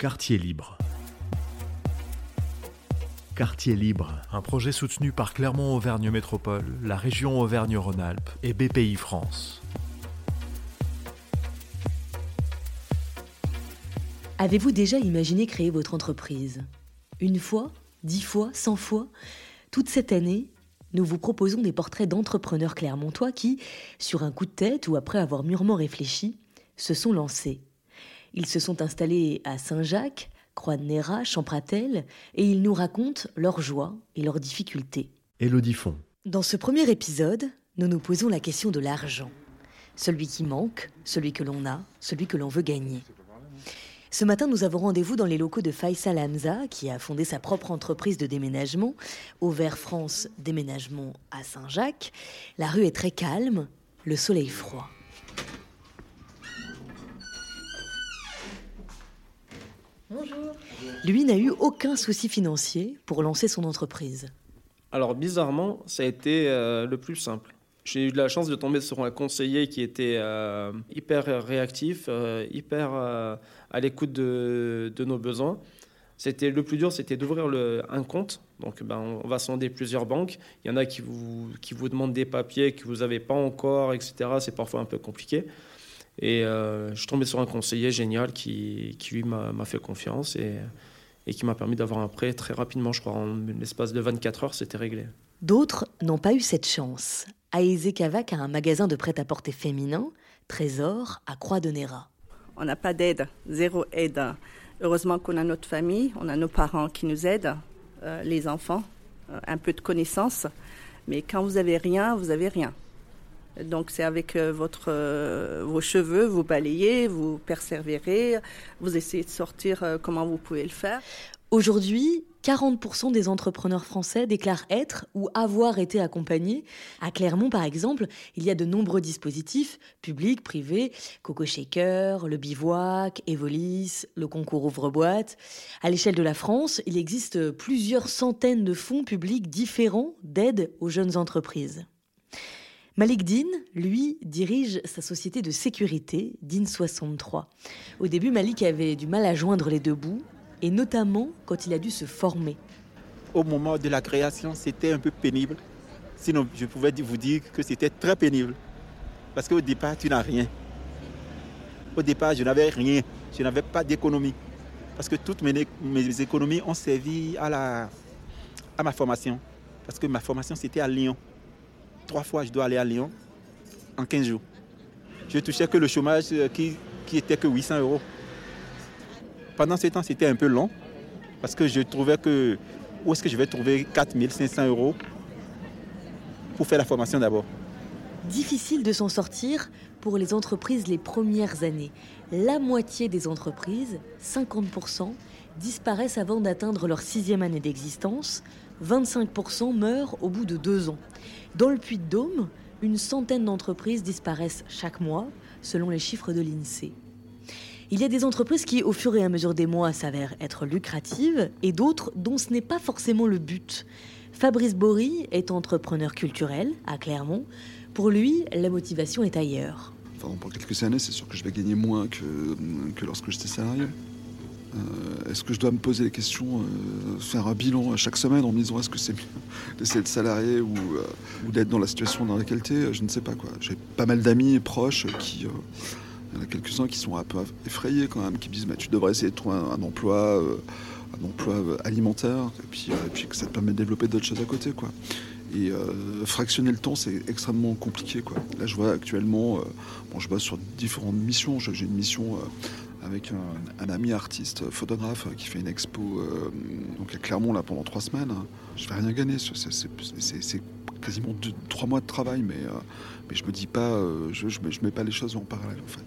Quartier libre. Quartier libre, un projet soutenu par Clermont-Auvergne Métropole, la région Auvergne-Rhône-Alpes et BPI France. Avez-vous déjà imaginé créer votre entreprise? Une fois Dix fois Cent fois? Toute cette année, nous vous proposons des portraits d'entrepreneurs clermontois qui, sur un coup de tête ou après avoir mûrement réfléchi, se sont lancés. Ils se sont installés à Saint-Jacques, Croix-de-Néra, Champratel, et ils nous racontent leurs joies et leurs difficultés. Élodie Font. Dans ce premier épisode, nous nous posons la question de l'argent. Celui qui manque, celui que l'on a, celui que l'on veut gagner. Ce matin, nous avons rendez-vous dans les locaux de Faisal Hamza, qui a fondé sa propre entreprise de déménagement, Auvert France Déménagement à Saint-Jacques. La rue est très calme, le soleil froid. Bonjour. Lui n'a eu aucun souci financier pour lancer son entreprise. Alors bizarrement, ça a été euh, le plus simple. J'ai eu de la chance de tomber sur un conseiller qui était euh, hyper réactif, euh, hyper à l'écoute de, de, nos besoins. C'était le plus dur, c'était d'ouvrir un compte. Donc, ben, on va sonder plusieurs banques. Il y en a qui vous, qui vous demandent des papiers que vous n'avez pas encore, etc. C'est parfois un peu compliqué. Et euh, je suis tombé sur un conseiller génial qui, qui lui, m'a fait confiance et, et qui m'a permis d'avoir un prêt très rapidement. Je crois en l'espace de 24 heures, c'était réglé. D'autres n'ont pas eu cette chance. Aïzé Kavak a un magasin de prêt-à-porter féminin, Trésor, à Croix-de-Néra. On n'a pas d'aide, zéro aide. Heureusement qu'on a notre famille, on a nos parents qui nous aident, euh, les enfants, euh, un peu de connaissances. Mais quand vous avez rien, vous avez rien. Donc c'est avec euh, votre, euh, vos cheveux, vous balayez, vous persévérez, vous essayez de sortir euh, comment vous pouvez le faire. Aujourd'hui, 40% des entrepreneurs français déclarent être ou avoir été accompagnés. À Clermont, par exemple, il y a de nombreux dispositifs, publics, privés, Coco Shaker, le Bivouac, Evolis, le concours Ouvre-boîte. À l'échelle de la France, il existe plusieurs centaines de fonds publics différents d'aide aux jeunes entreprises. Malik Din, lui, dirige sa société de sécurité, Din63. Au début, Malik avait du mal à joindre les deux bouts, et notamment quand il a dû se former. Au moment de la création, c'était un peu pénible. Sinon, je pouvais vous dire que c'était très pénible. Parce qu'au départ, tu n'as rien. Au départ, je n'avais rien. Je n'avais pas d'économie. Parce que toutes mes, économies ont servi à ma formation. Parce que ma formation, c'était à Lyon trois fois, je dois aller à Lyon en 15 jours. Je touchais que le chômage euh, qui, qui était que 800 euros. Pendant ce temps, c'était un peu long parce que je trouvais que où est-ce que je vais trouver 4500 euros pour faire la formation d'abord? Difficile de s'en sortir pour les entreprises les premières années. La moitié des entreprises, 50%, disparaissent avant d'atteindre leur sixième année d'existence. 25% meurent au bout de deux ans. Dans le Puy-de-Dôme, une centaine d'entreprises disparaissent chaque mois, selon les chiffres de l'INSEE. Il y a des entreprises qui, au fur et à mesure des mois, s'avèrent être lucratives et d'autres dont ce n'est pas forcément le but. Fabrice Bory est entrepreneur culturel à Clermont. Pour lui, la motivation est ailleurs. Enfin, pour quelques années, c'est sûr que je vais gagner moins que, que lorsque j'étais salarié. Euh, est-ce que je dois me poser des questions, euh, faire un bilan chaque semaine en me disant est-ce que c'est mieux d'essayer de salarié ou, euh, ou d'être dans la situation dans laquelle tu es Je ne sais pas quoi. J'ai pas mal d'amis proches qui. il y en a quelques-uns qui sont un peu effrayés quand même, qui me disent tu devrais essayer de trouver un, emploi, un emploi alimentaire, et puis, et puis que ça te permet de développer d'autres choses à côté. quoi. Et fractionner le temps, c'est extrêmement compliqué. Quoi. Là, je vois actuellement, bon, je bosse sur différentes missions. J'ai une mission avec un, ami artiste, photographe, qui fait une expo euh, donc à Clermont là, pendant trois semaines. Je vais rien gagner. C'est quasiment trois mois de travail, mais, euh, mais je me dis pas, euh, je, je, mets pas les choses en parallèle en fait.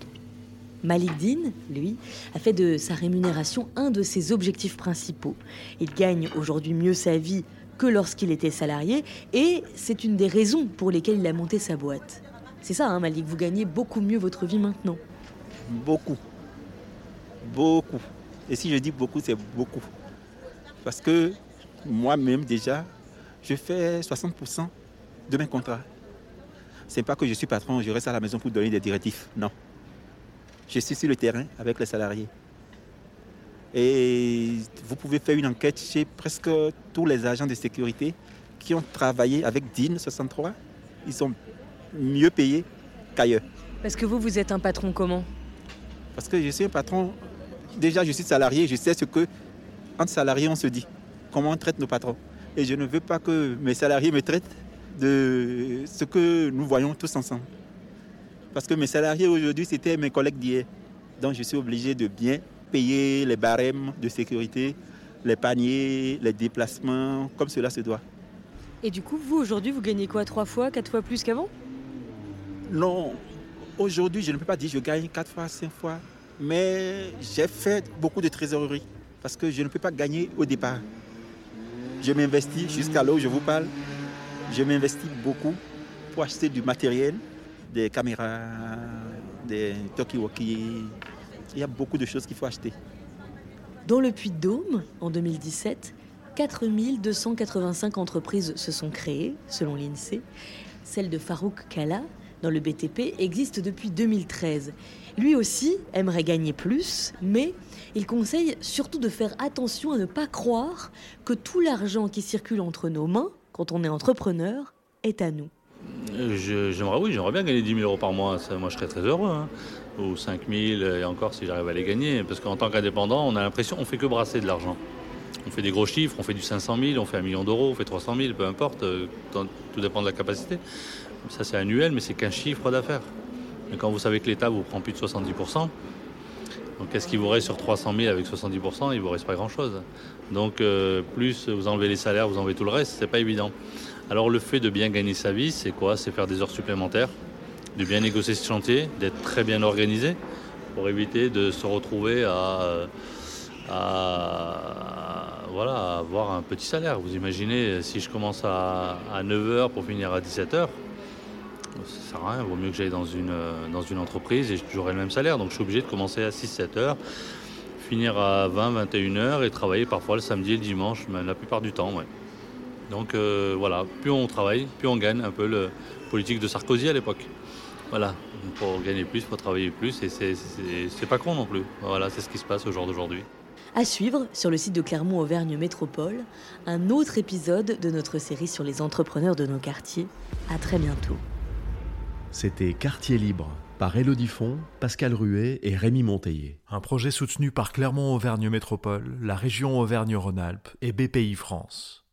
Malik Din, lui, a fait de sa rémunération un de ses objectifs principaux. Il gagne aujourd'hui mieux sa vie que lorsqu'il était salarié, et c'est une des raisons pour lesquelles il a monté sa boîte. C'est ça, hein, Malik, vous gagnez beaucoup mieux votre vie maintenant. Beaucoup. Beaucoup. Et si je dis beaucoup, c'est beaucoup. Parce que moi-même déjà, je fais 60% de mes contrats. C'est pas que je suis patron, je reste à la maison pour donner des directives. Non. Je suis sur le terrain avec les salariés. Et vous pouvez faire une enquête chez presque tous les agents de sécurité qui ont travaillé avec DIN 63. Ils sont mieux payés qu'ailleurs. Parce que vous, vous êtes un patron comment? Parce que je suis un patron, déjà je suis salarié, je sais ce que, entre salariés, on se dit, comment on traite nos patrons. Et je ne veux pas que mes salariés me traitent de ce que nous voyons tous ensemble. Parce que mes salariés aujourd'hui, c'était mes collègues d'hier. Donc je suis obligé de bien payer les barèmes de sécurité, les paniers, les déplacements, comme cela se doit. Et du coup, vous, aujourd'hui, vous gagnez quoi Trois fois, quatre fois plus qu'avant? Non, aujourd'hui, je ne peux pas dire que je gagne quatre fois, cinq fois. Mais j'ai fait beaucoup de trésorerie parce que je ne peux pas gagner au départ. Je m'investis jusqu'à là où je vous parle. Je m'investis beaucoup pour acheter du matériel, des caméras, des talkie-walkie. Il y a beaucoup de choses qu'il faut acheter. Dans le Puy-de-Dôme, en 2017, 4285 entreprises se sont créées, selon l'INSEE. Celle de Farouk Kala, dans le BTP, existe depuis 2013. Lui aussi aimerait gagner plus, mais il conseille surtout de faire attention à ne pas croire que tout l'argent qui circule entre nos mains, quand on est entrepreneur, est à nous. J'aimerais, oui, j'aimerais bien gagner 10 000 euros par mois. Moi, je serais très heureux. hein. Ou 5 000, et encore si j'arrive à les gagner. Parce qu'en tant qu'indépendant, on a l'impression qu'on fait que brasser de l'argent. On fait des gros chiffres, on fait du 500 000, on fait un million d'euros, on fait 300 000, peu importe. Tout dépend de la capacité. Ça, c'est annuel, mais c'est qu'un chiffre d'affaires. Mais quand vous savez que l'État vous prend plus de 70%, donc qu'est-ce qui vous reste sur 300 000 avec 70% Il vous reste pas grand-chose. Donc euh, plus vous enlevez les salaires, vous enlevez tout le reste, c'est pas évident. Alors le fait de bien gagner sa vie, c'est quoi? C'est faire des heures supplémentaires, de bien négocier ce chantier, d'être très bien organisé pour éviter de se retrouver à, voilà, avoir un petit salaire. Vous imaginez, si je commence à, 9h pour finir à 17h, ça sert à rien, vaut mieux que j'aille dans une, euh, dans une entreprise et j'aurai le même salaire. Donc je suis obligé de commencer à 6-7 heures, finir à 20-21 heures et travailler parfois le samedi et le dimanche, mais la plupart du temps. ouais. Donc euh, voilà, plus on travaille, plus on gagne, un peu le politique de Sarkozy à l'époque. Voilà, pour gagner plus, il faut travailler plus et c'est pas con non plus. Voilà, c'est ce qui se passe au jour d'aujourd'hui. À suivre, sur le site de Clermont-Auvergne Métropole, un autre épisode de notre série sur les entrepreneurs de nos quartiers. À très bientôt. C'était Quartier Libre par Élodie Font, Pascal Ruet et Rémi Monteillé. Un projet soutenu par Clermont-Auvergne Métropole, la région Auvergne-Rhône-Alpes et BPI France.